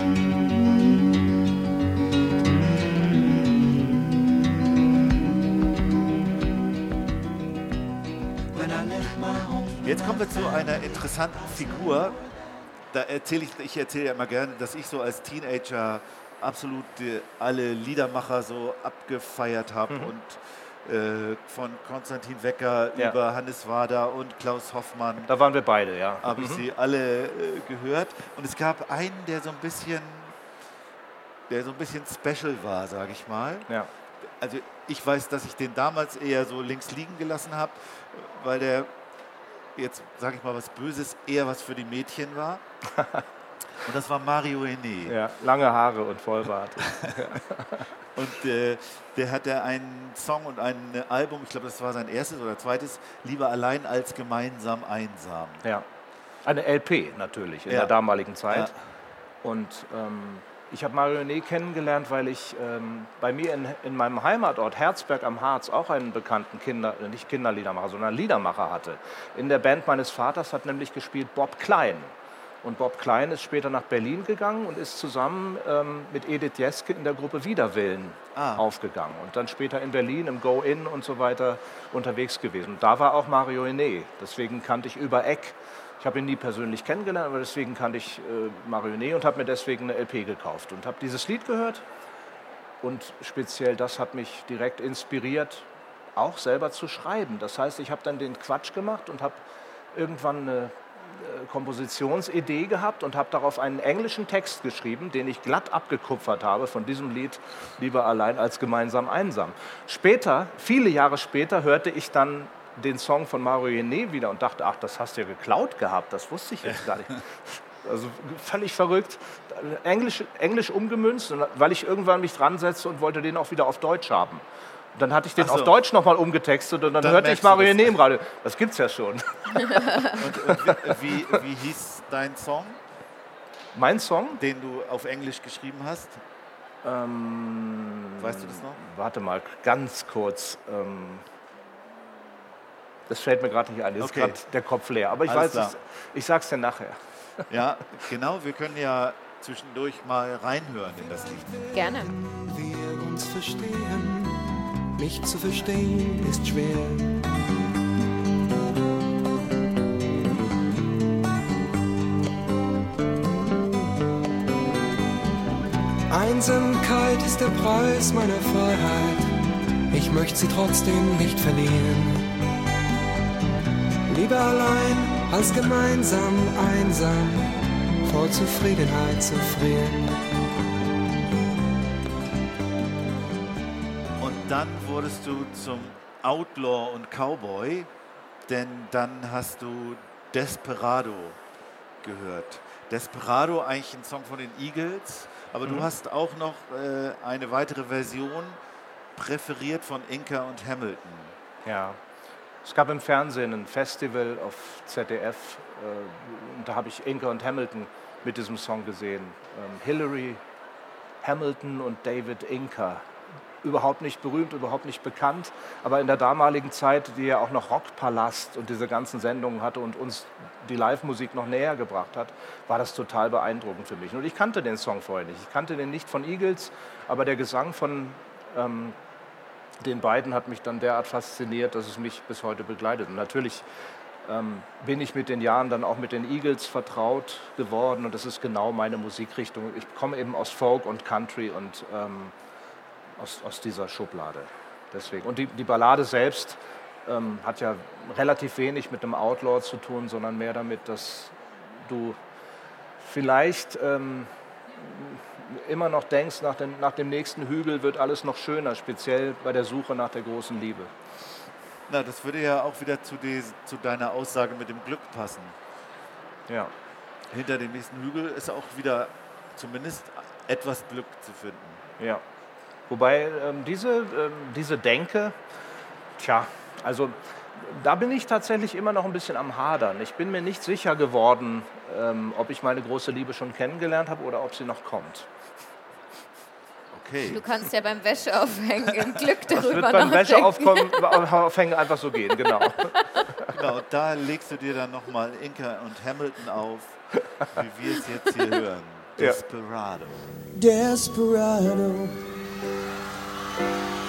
Jetzt kommen wir zu einer interessanten Figur. Da erzähle ich, ich erzähle ja immer gerne, dass ich so als Teenager absolut alle Liedermacher so abgefeiert habe und äh, von Konstantin Wecker Ja. über Hannes Wader und Klaus Hoffmann Da waren wir beide, ja. habe ich sie alle äh, gehört. Und es gab einen, der so ein bisschen der so ein bisschen special war, sage ich mal. Ja. Also ich weiß, dass ich den damals eher so links liegen gelassen habe, weil der jetzt, sage ich mal was Böses, eher was für die Mädchen war. Und das war Mario Hene. ja, lange Haare und Vollbart. Und äh, der hatte einen Song und ein Album, ich glaube, das war sein erstes oder zweites, Lieber allein als gemeinsam einsam. Ja. Eine LP natürlich in Ja. der damaligen Zeit. Ja. Und ähm, ich habe Marionnet kennengelernt, weil ich ähm, bei mir in, in meinem Heimatort Herzberg am Harz auch einen bekannten Kinder, äh, nicht Kinderliedermacher, sondern Liedermacher hatte. In der Band meines Vaters hat nämlich gespielt Bob Klein. Und Bob Klein ist später nach Berlin gegangen und ist zusammen ähm, mit Edith Jeske in der Gruppe Widerwillen Ah. aufgegangen. Und dann später in Berlin im Go-In und so weiter unterwegs gewesen. Und da war auch Mario Hene. Deswegen kannte ich über Eck. Ich habe ihn nie persönlich kennengelernt, aber deswegen kannte ich äh, Mario Hene und habe mir deswegen eine LP gekauft. Und habe dieses Lied gehört. Und speziell das hat mich direkt inspiriert, auch selber zu schreiben. Das heißt, ich habe dann den Quatsch gemacht und habe irgendwann eine äh, Kompositionsidee gehabt und habe darauf einen englischen Text geschrieben, den ich glatt abgekupfert habe von diesem Lied Lieber allein als gemeinsam einsam. Später, viele Jahre später, hörte ich dann den Song von Mario Hene wieder und dachte, ach, das hast du ja geklaut gehabt, das wusste ich jetzt gar nicht. Also völlig verrückt. Englisch, Englisch umgemünzt, weil ich irgendwann mich dran setzte und wollte den auch wieder auf Deutsch haben. Und dann hatte ich den so. auf Deutsch nochmal umgetextet und dann, Dann hörte ich Mario. Hene im Radio. Das gibt's ja schon. Und, und wie, wie, wie hieß dein Song, Mein Song? den du auf Englisch geschrieben hast? Ähm, Weißt du das noch? Warte mal, ganz kurz. Ähm, das fällt mir gerade nicht ein. Jetzt Okay. ist gerade der Kopf leer. Aber ich Alles weiß es. Ich sag's dir nachher. Ja, genau. Wir können ja zwischendurch mal reinhören in das Lied. Gerne. wir uns verstehen. Mich zu verstehen ist schwer. Einsamkeit ist der Preis meiner Freiheit. Ich möchte sie trotzdem nicht verlieren. Lieber allein als gemeinsam einsam, vor Zufriedenheit zu frieren. Und dann wurdest du zum Outlaw und Cowboy, denn dann hast du Desperado gehört. Desperado, eigentlich ein Song von den Eagles, aber du hast auch noch äh, eine weitere Version präferiert von Inca und Hamilton. Ja. Es gab im Fernsehen ein Festival auf ZDF äh, und da habe ich Inca und Hamilton mit diesem Song gesehen. Ähm, Hillary Hamilton und David Inca. Überhaupt nicht berühmt, überhaupt nicht bekannt, aber in der damaligen Zeit, die ja auch noch Rockpalast und diese ganzen Sendungen hatte und uns die Live-Musik noch näher gebracht hat, war das total beeindruckend für mich. Und ich kannte den Song vorher nicht. Ich kannte den nicht von Eagles, aber der Gesang von ähm, den beiden hat mich dann derart fasziniert, dass es mich bis heute begleitet. Und natürlich ähm, bin ich mit den Jahren dann auch mit den Eagles vertraut geworden und das ist genau meine Musikrichtung. Ich komme eben aus Folk und Country und ähm, aus, aus dieser Schublade. Deswegen. Und die, die Ballade selbst ähm, hat ja relativ wenig mit einem Outlaw zu tun, sondern mehr damit, dass du vielleicht ähm, immer noch denkst, nach dem, nach dem nächsten Hügel wird alles noch schöner, speziell bei der Suche nach der großen Liebe. Na, das würde ja auch wieder zu, des, zu deiner Aussage mit dem Glück passen. Ja. Hinter dem nächsten Hügel ist auch wieder zumindest etwas Glück zu finden. Ja. Wobei ähm, diese, ähm, diese Denke, tja, also da bin ich tatsächlich immer noch ein bisschen am Hadern. Ich bin mir nicht sicher geworden, ähm, ob ich meine große Liebe schon kennengelernt habe oder ob sie noch kommt. Okay. Du kannst ja beim Wäscheaufhängen im Glück Das darüber wird beim nachdenken. Wäscheaufkommen aufhängen einfach so gehen, genau. Genau, da legst du dir dann nochmal Inca und Hamilton auf, wie wir es jetzt hier hören. Ja. Desperado.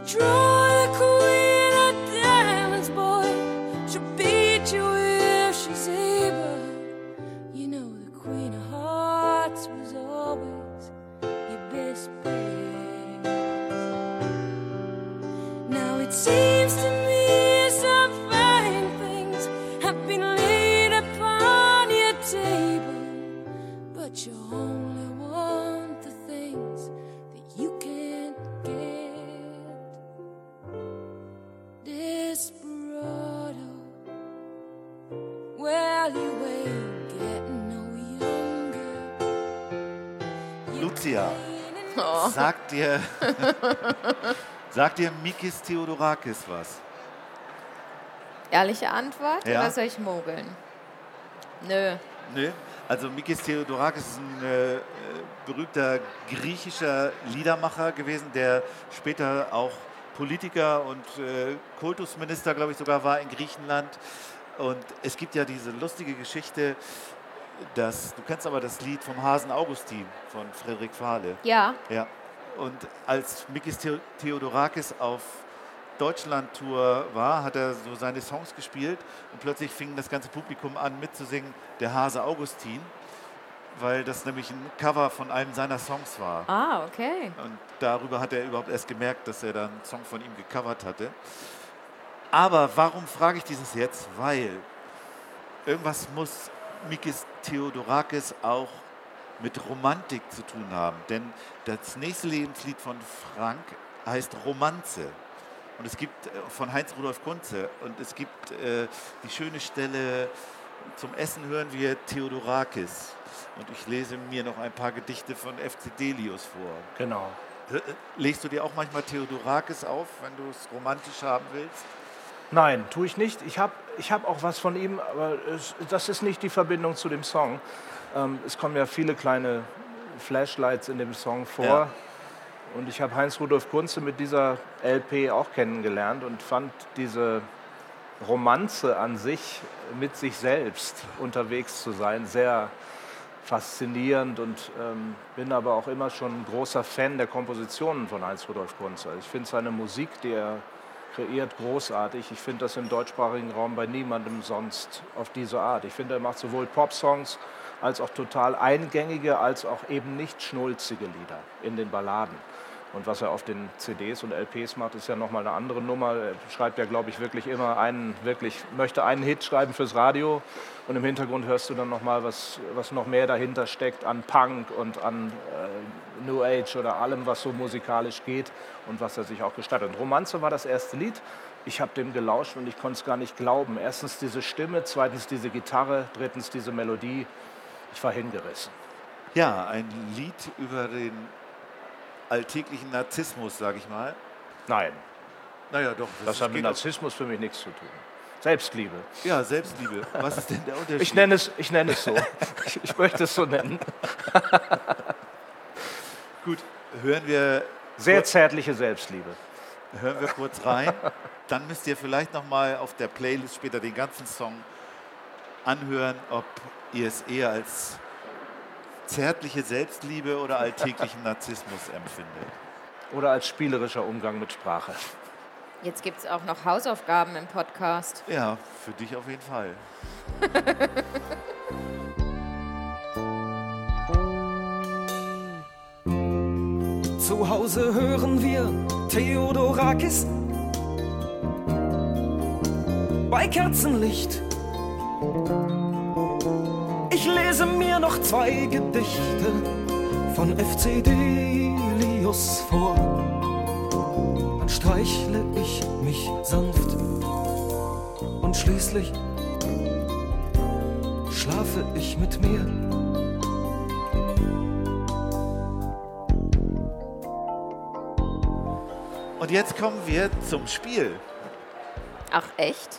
Draw the queen of diamonds, boy. She'll beat you if she's able. You know the queen of hearts was always your best bet. Now it seems to sagt dir, sagt dir Mikis Theodorakis was? Ehrliche Antwort Ja. oder soll ich mogeln? Nö. Nö. Also Mikis Theodorakis ist ein äh, äh, berühmter griechischer Liedermacher gewesen, der später auch Politiker und äh, Kultusminister, glaube ich, sogar war in Griechenland. Und es gibt ja diese lustige Geschichte, dass, du kennst aber das Lied vom Hasen Augustin von Frederik Fahle. Ja. Ja. Und als Mikis Theo- Theodorakis auf Deutschland-Tour war, hat er so seine Songs gespielt und plötzlich fing das ganze Publikum an mitzusingen, der Hase Augustin, weil das nämlich ein Cover von einem seiner Songs war. Ah, okay. Und darüber hat er überhaupt erst gemerkt, dass er dann einen Song von ihm gecovert hatte. Aber warum frage ich dieses jetzt? Weil irgendwas muss Mikis Theodorakis auch mit Romantik zu tun haben. Denn das nächste Lebenslied von Frank heißt Romanze. Und es gibt äh, von Heinz Rudolf Kunze. Und es gibt äh, die schöne Stelle, zum Essen hören wir Theodorakis. Und ich lese mir noch ein paar Gedichte von FC Delius vor. Genau. Äh, Legst du dir auch manchmal Theodorakis auf, wenn du es romantisch haben willst? Nein, tue ich nicht. Ich habe ich hab auch was von ihm, aber das ist nicht die Verbindung zu dem Song. Ähm, es kommen ja viele kleine Flashlights in dem Song vor. Ja. Und ich habe Heinz Rudolf Kunze mit dieser LP auch kennengelernt und fand diese Romanze an sich, mit sich selbst unterwegs zu sein, sehr faszinierend und ähm, bin aber auch immer schon ein großer Fan der Kompositionen von Heinz Rudolf Kunze. Ich finde seine Musik, die er kreiert, großartig. Ich finde das im deutschsprachigen Raum bei niemandem sonst auf diese Art. Ich finde, er macht sowohl Popsongs als auch total eingängige, als auch eben nicht schnulzige Lieder in den Balladen. Und was er auf den CDs und LPs macht, ist ja nochmal eine andere Nummer. Er schreibt ja, glaube ich, wirklich immer einen, wirklich, möchte einen Hit schreiben fürs Radio. Und im Hintergrund hörst du dann nochmal, was, was noch mehr dahinter steckt an Punk und an äh, New Age oder allem, was so musikalisch geht und was er sich auch gestattet. Und Romanze war das erste Lied. Ich habe dem gelauscht und ich konnte es gar nicht glauben. Erstens diese Stimme, zweitens diese Gitarre, drittens diese Melodie. Ich war hingerissen. Ja, ein Lied über den alltäglichen Narzissmus, sage ich mal. Nein, Naja, doch. das hat mit geht auch- Narzissmus für mich nichts zu tun. Selbstliebe. Ja, Selbstliebe. Was ist denn der Unterschied? Ich nenne es, ich nenne es so. Ich, ich möchte es so nennen. Gut, hören wir, Sehr zärtliche Selbstliebe. hören wir kurz rein. Dann müsst ihr vielleicht noch mal auf der Playlist später den ganzen Song anhören, ob ihr es eher als zärtliche Selbstliebe oder alltäglichen Narzissmus empfindet. Oder als spielerischer Umgang mit Sprache. Jetzt gibt es auch noch Hausaufgaben im Podcast. Ja, für dich auf jeden Fall. Zu Hause hören wir Theodorakis bei Kerzenlicht. Noch zwei Gedichte von FC Delius vor. Dann streichle ich mich sanft und schließlich schlafe ich mit mir. Und jetzt kommen wir zum Spiel. Ach, echt?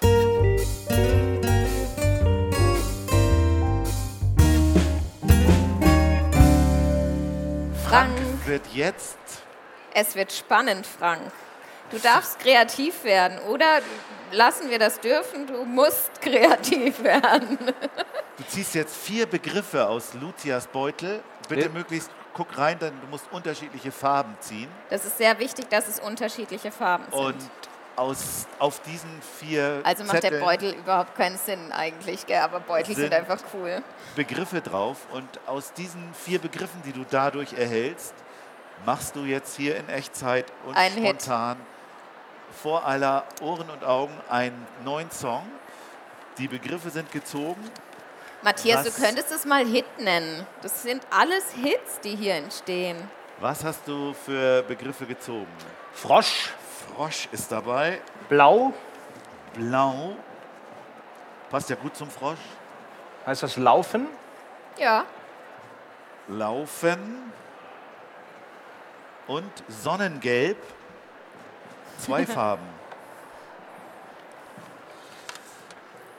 Wird jetzt es wird spannend, Frank. Du darfst kreativ werden, oder? Lassen wir das dürfen? Du musst kreativ werden. Du ziehst jetzt vier Begriffe aus Lucias Beutel. Bitte Ja. möglichst guck rein, denn du musst unterschiedliche Farben ziehen. Das ist sehr wichtig, dass es unterschiedliche Farben sind. Und aus, auf diesen vier also macht der Zetteln Beutel überhaupt keinen Sinn eigentlich, gell? aber Beutel sind, Sind- einfach cool. Begriffe drauf. Und aus diesen vier Begriffen, die du dadurch erhältst, machst du jetzt hier in Echtzeit und Hit. spontan vor aller Ohren und Augen einen neuen Song. Die Begriffe sind gezogen. Matthias, Was? du könntest es mal Hit nennen. Das sind alles Hits, die hier entstehen. Was hast du für Begriffe gezogen? Frosch, Frosch ist dabei. blau, Blau. Passt ja gut zum Frosch. heißt das laufen. Ja, Laufen. Und Sonnengelb. Zwei Farben.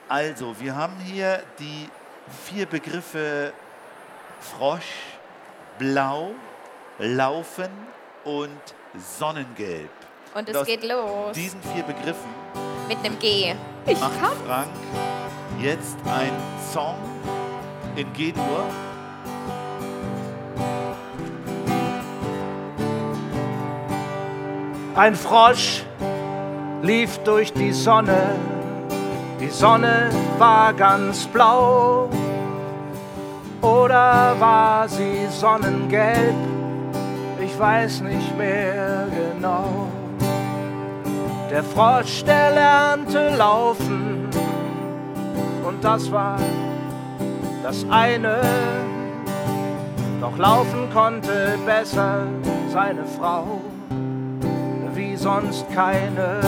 Also, wir haben hier die vier Begriffe Frosch, Blau, Laufen und Sonnengelb. und es aus geht los Diesen vier Begriffen mit einem G. Ich macht kann. Frank jetzt ein Song in G-Dur. Ein Frosch lief durch die Sonne, die Sonne war ganz blau. Oder war sie sonnengelb? Ich weiß nicht mehr genau. Der Frosch, der lernte laufen und das war das eine. Doch laufen konnte besser seine Frau sonst keine.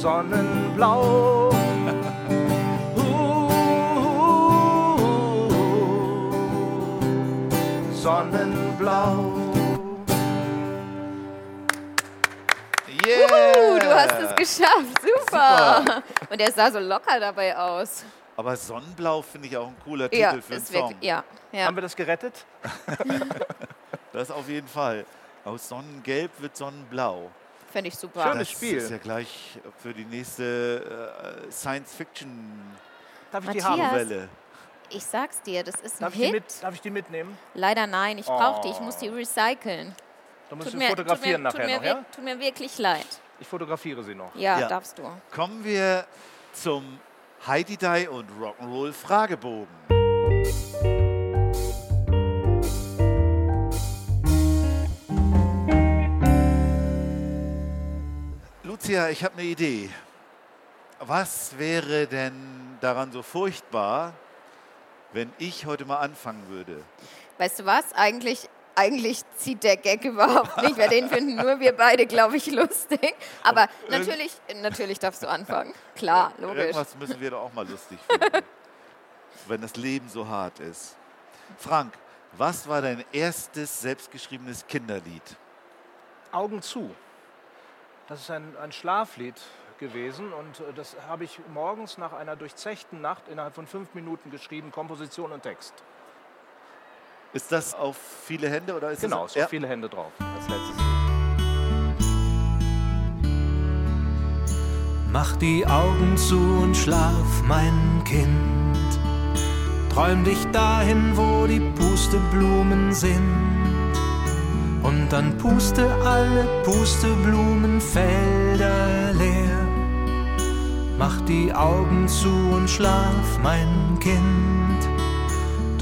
Sonnenblau. Sonnenblau. Yeah! Uh, du hast es geschafft. Super. Und er sah so locker dabei aus. Aber Sonnenblau finde ich auch ein cooler Titel Ja, für einen Song. wirklich, ja, ja. Haben wir das gerettet? Das auf jeden Fall. Aus Sonnengelb wird Sonnenblau. Finde ich super. Schönes das Spiel. ist ja gleich für die nächste äh, Science-Fiction-Novelle. Darf ich die haben? Ich sag's dir, das ist ein Darf ich, Hit. mit, darf ich die mitnehmen? Leider nein, ich brauche die. Ich muss die recyceln. Dann musst Tut du mir, fotografieren tut mir, nachher tut, mir noch, ja? tut mir wirklich leid. Ich fotografiere sie noch. Ja, Ja. darfst du. Kommen wir zum Heidi Die und Rock'n'Roll Fragebogen. Lucia, ich habe eine Idee. Was wäre denn daran so furchtbar, wenn ich heute mal anfangen würde? Weißt du was? Eigentlich, eigentlich zieht der Gag überhaupt nicht, weil den finden nur wir beide, glaube ich, lustig. Aber natürlich, natürlich darfst du anfangen. Klar, logisch. Irgendwas müssen wir doch auch mal lustig finden, wenn das Leben so hart ist. Frank, was war dein erstes selbstgeschriebenes Kinderlied? Augen zu. Das ist ein, ein Schlaflied gewesen und äh, das habe ich morgens nach einer durchzechten Nacht innerhalb von fünf Minuten geschrieben, Komposition und Text. Ist das auf viele Hände oder ist Genau, das so viele Hände drauf als letztes. Mach die Augen zu und schlaf, mein Kind. Träum dich dahin, wo die Pusteblumen sind. Und dann puste alle Pusteblumenfelder leer. Mach die Augen zu und schlaf, mein Kind.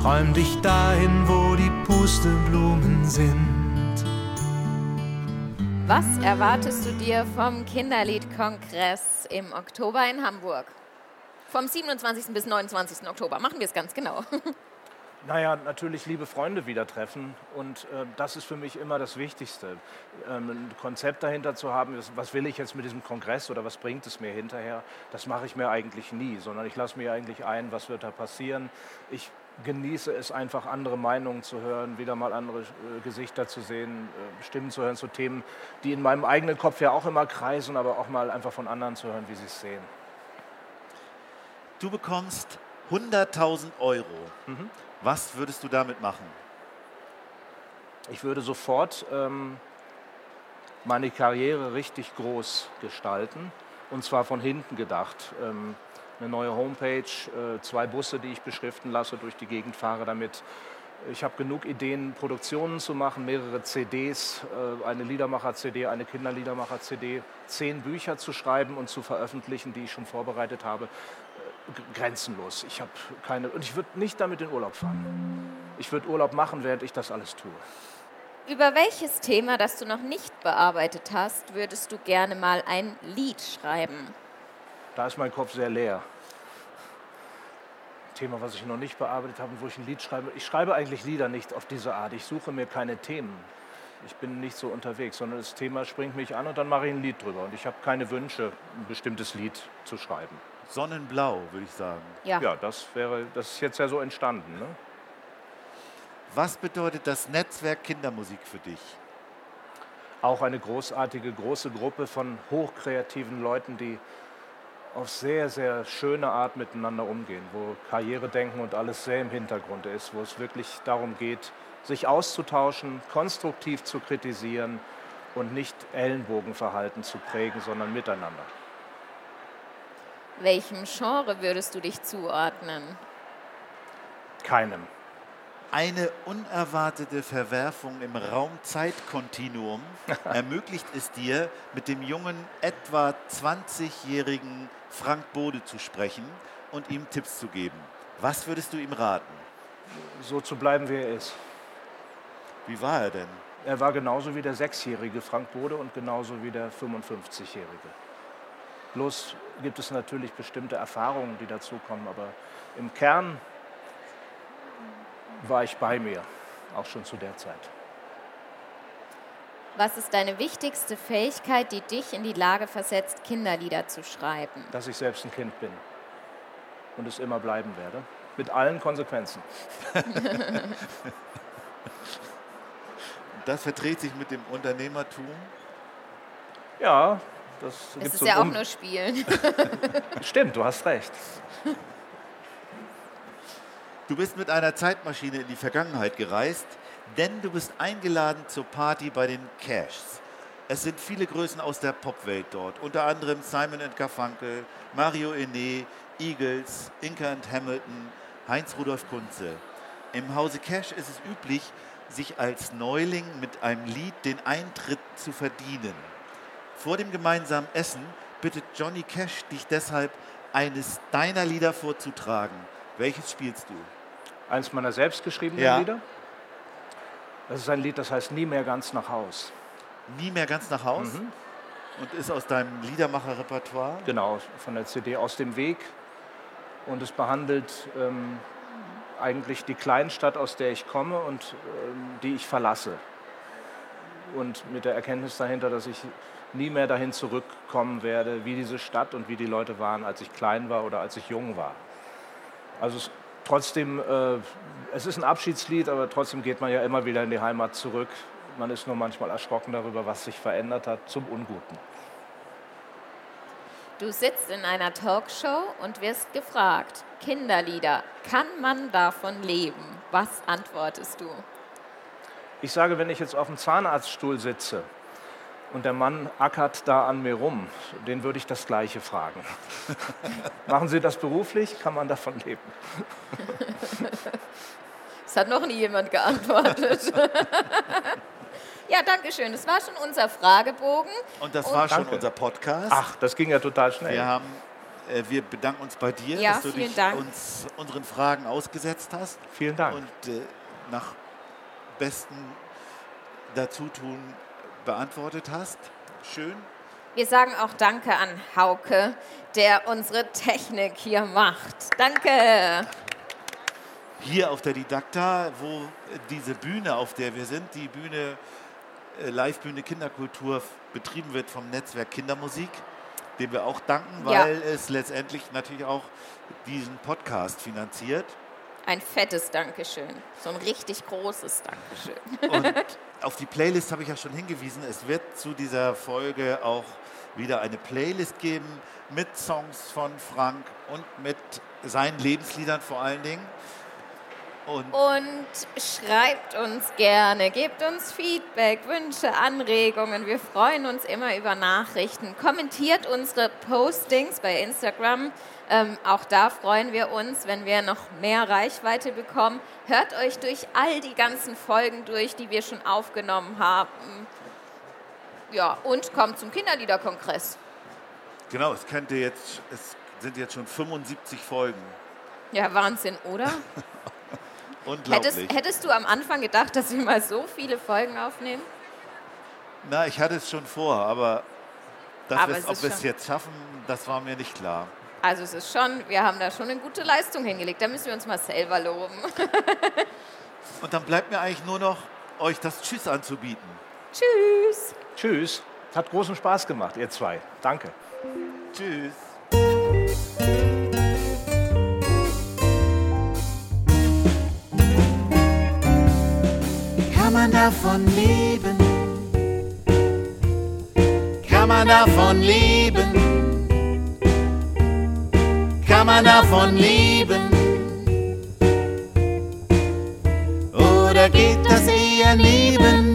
Träum dich dahin, wo die Pusteblumen sind. Was erwartest du dir vom Kinderliedkongress im Oktober in Hamburg? Vom 27. bis 29. Oktober. Machen wir es ganz genau. Naja, natürlich liebe Freunde wieder treffen und äh, das ist für mich immer das Wichtigste. Ähm, ein Konzept dahinter zu haben, was- will ich jetzt mit diesem Kongress oder was bringt es mir hinterher, das mache ich mir eigentlich nie, sondern ich lasse mir eigentlich ein, was wird da passieren. Ich genieße es einfach, andere Meinungen zu hören, wieder mal andere äh, Gesichter zu sehen, äh, Stimmen zu hören zu Themen, die in meinem eigenen Kopf ja auch immer kreisen, aber auch mal einfach von anderen zu hören, wie sie es sehen. Du bekommst 100.000 Euro. Mhm. Was würdest du damit machen? Ich würde sofort ähm, meine Karriere richtig groß gestalten und zwar von hinten gedacht. Ähm, eine neue Homepage, äh, zwei Busse, die ich beschriften lasse, durch die Gegend fahre damit. Ich habe genug Ideen, Produktionen zu machen, mehrere CDs, äh, eine Liedermacher-CD, eine Kinderliedermacher-CD, zehn Bücher zu schreiben und zu veröffentlichen, die ich schon vorbereitet habe. Äh, Grenzenlos. Ich habe keine und ich würde nicht damit in Urlaub fahren. Ich würde Urlaub machen, während ich das alles tue. Über welches Thema, das du noch nicht bearbeitet hast, würdest du gerne mal ein Lied schreiben? Da ist mein Kopf sehr leer. Thema, was ich noch nicht bearbeitet habe, wo ich ein Lied schreibe. Ich schreibe eigentlich Lieder nicht auf diese Art. Ich suche mir keine Themen. Ich bin nicht so unterwegs, sondern das Thema springt mich an und dann mache ich ein Lied drüber. Und ich habe keine Wünsche, ein bestimmtes Lied zu schreiben. Sonnenblau, würde ich sagen. Ja. Ja, das wäre, das ist jetzt ja so entstanden. Ne? Was bedeutet das Netzwerk Kindermusik für dich? Auch eine großartige, große Gruppe von hochkreativen Leuten, die auf sehr, sehr schöne Art miteinander umgehen, wo Karrieredenken und alles sehr im Hintergrund ist, wo es wirklich darum geht, sich auszutauschen, konstruktiv zu kritisieren und nicht Ellenbogenverhalten zu prägen, sondern miteinander. Welchem Genre würdest du dich zuordnen? Keinem. Eine unerwartete Verwerfung im Raum-Zeit-Kontinuum ermöglicht es dir, mit dem jungen, etwa 20-jährigen Frank Bode zu sprechen und ihm Tipps zu geben. Was würdest du ihm raten? So zu bleiben, wie er ist. Wie war er denn? Er war genauso wie der sechsjährige Frank Bode und genauso wie der 55-jährige. Bloß gibt es natürlich bestimmte Erfahrungen, die dazukommen, aber im Kern war ich bei mir, auch schon zu der Zeit. Was ist deine wichtigste Fähigkeit, die dich in die Lage versetzt, Kinderlieder zu schreiben? Dass ich selbst ein Kind bin und es immer bleiben werde, mit allen Konsequenzen. Das verträgt sich mit dem Unternehmertum. Ja, das Es gibt ist so ja auch um- nur Spielen. Stimmt, du hast recht. Du bist mit einer Zeitmaschine in die Vergangenheit gereist, denn du bist eingeladen zur Party bei den Cashs. Es sind viele Größen aus der Popwelt dort, unter anderem Simon Garfunkel, Mario Ene, Eagles, Inca and Hamilton, Heinz Rudolf Kunze. Im Hause Cash ist es üblich, sich als Neuling mit einem Lied den Eintritt zu verdienen. Vor dem gemeinsamen Essen bittet Johnny Cash dich deshalb, eines deiner Lieder vorzutragen. Welches spielst du? Eins meiner selbstgeschriebenen Ja. Lieder. Das ist ein Lied, das heißt Nie mehr ganz nach Haus. Nie mehr ganz nach Haus Mhm. und ist aus deinem Liedermacher-Repertoire. Genau, von der CD Aus dem Weg. Und es behandelt ähm, eigentlich die Kleinstadt, aus der ich komme und ähm, die ich verlasse. Und mit der Erkenntnis dahinter, dass ich nie mehr dahin zurückkommen werde, wie diese Stadt und wie die Leute waren, als ich klein war oder als ich jung war. Also es, trotzdem, äh, es ist ein Abschiedslied, aber trotzdem geht man ja immer wieder in die Heimat zurück. Man ist nur manchmal erschrocken darüber, was sich verändert hat, zum Unguten. Du sitzt in einer Talkshow und wirst gefragt, Kinderlieder, kann man davon leben? Was antwortest du? Ich sage, wenn ich jetzt auf dem Zahnarztstuhl sitze und der Mann ackert da an mir rum, den würde ich das Gleiche fragen. Machen Sie das beruflich? Kann man davon leben? Es hat noch nie jemand geantwortet. ja, danke schön. Das war schon unser Fragebogen. Und das war schon Danke. unser Podcast. Ach, das ging ja total schnell. Wir, haben, äh, wir bedanken uns bei dir, Ja, dass du dich Dank. uns unseren Fragen ausgesetzt hast Vielen Dank. und äh, nach bestem Dazutun beantwortet hast. Schön. Wir sagen auch Danke an Hauke, der unsere Technik hier macht. Danke. Hier auf der Didakta, wo diese Bühne, auf der wir sind, die Bühne, äh, Live-Bühne Kinderkultur betrieben wird vom Netzwerk Kindermusik, dem wir auch danken, Ja. weil es letztendlich natürlich auch diesen Podcast finanziert. Ein fettes Dankeschön. So ein richtig großes Dankeschön. Und auf die Playlist habe ich ja schon hingewiesen. Es wird zu dieser Folge auch wieder eine Playlist geben mit Songs von Frank und mit seinen Lebensliedern vor allen Dingen. Und Und schreibt uns gerne, gebt uns Feedback, Wünsche, Anregungen. Wir freuen uns immer über Nachrichten. Kommentiert unsere Postings bei Instagram. Ähm, auch da freuen wir uns, wenn wir noch mehr Reichweite bekommen. Hört euch durch all die ganzen Folgen durch, die wir schon aufgenommen haben. Ja, und kommt zum Kinderliederkongress. genau, es könnte jetzt, es sind jetzt schon 75 Folgen. Ja, Wahnsinn, oder? Unglaublich. Hättest, hättest du am Anfang gedacht, dass wir mal so viele Folgen aufnehmen? Na, ich hatte es schon vor, aber, dass Aber wir es ob wir es jetzt schaffen, das war mir nicht klar. Also es ist schon, wir haben da schon eine gute Leistung hingelegt. Da müssen wir uns mal selber loben. Und dann bleibt mir eigentlich nur noch, euch das Tschüss anzubieten. Tschüss. Tschüss. Hat großen Spaß gemacht, ihr zwei. Danke. Tschüss. Kann man davon leben? Kann man davon leben? Kann man davon leben? Oder geht das eher nebenbei?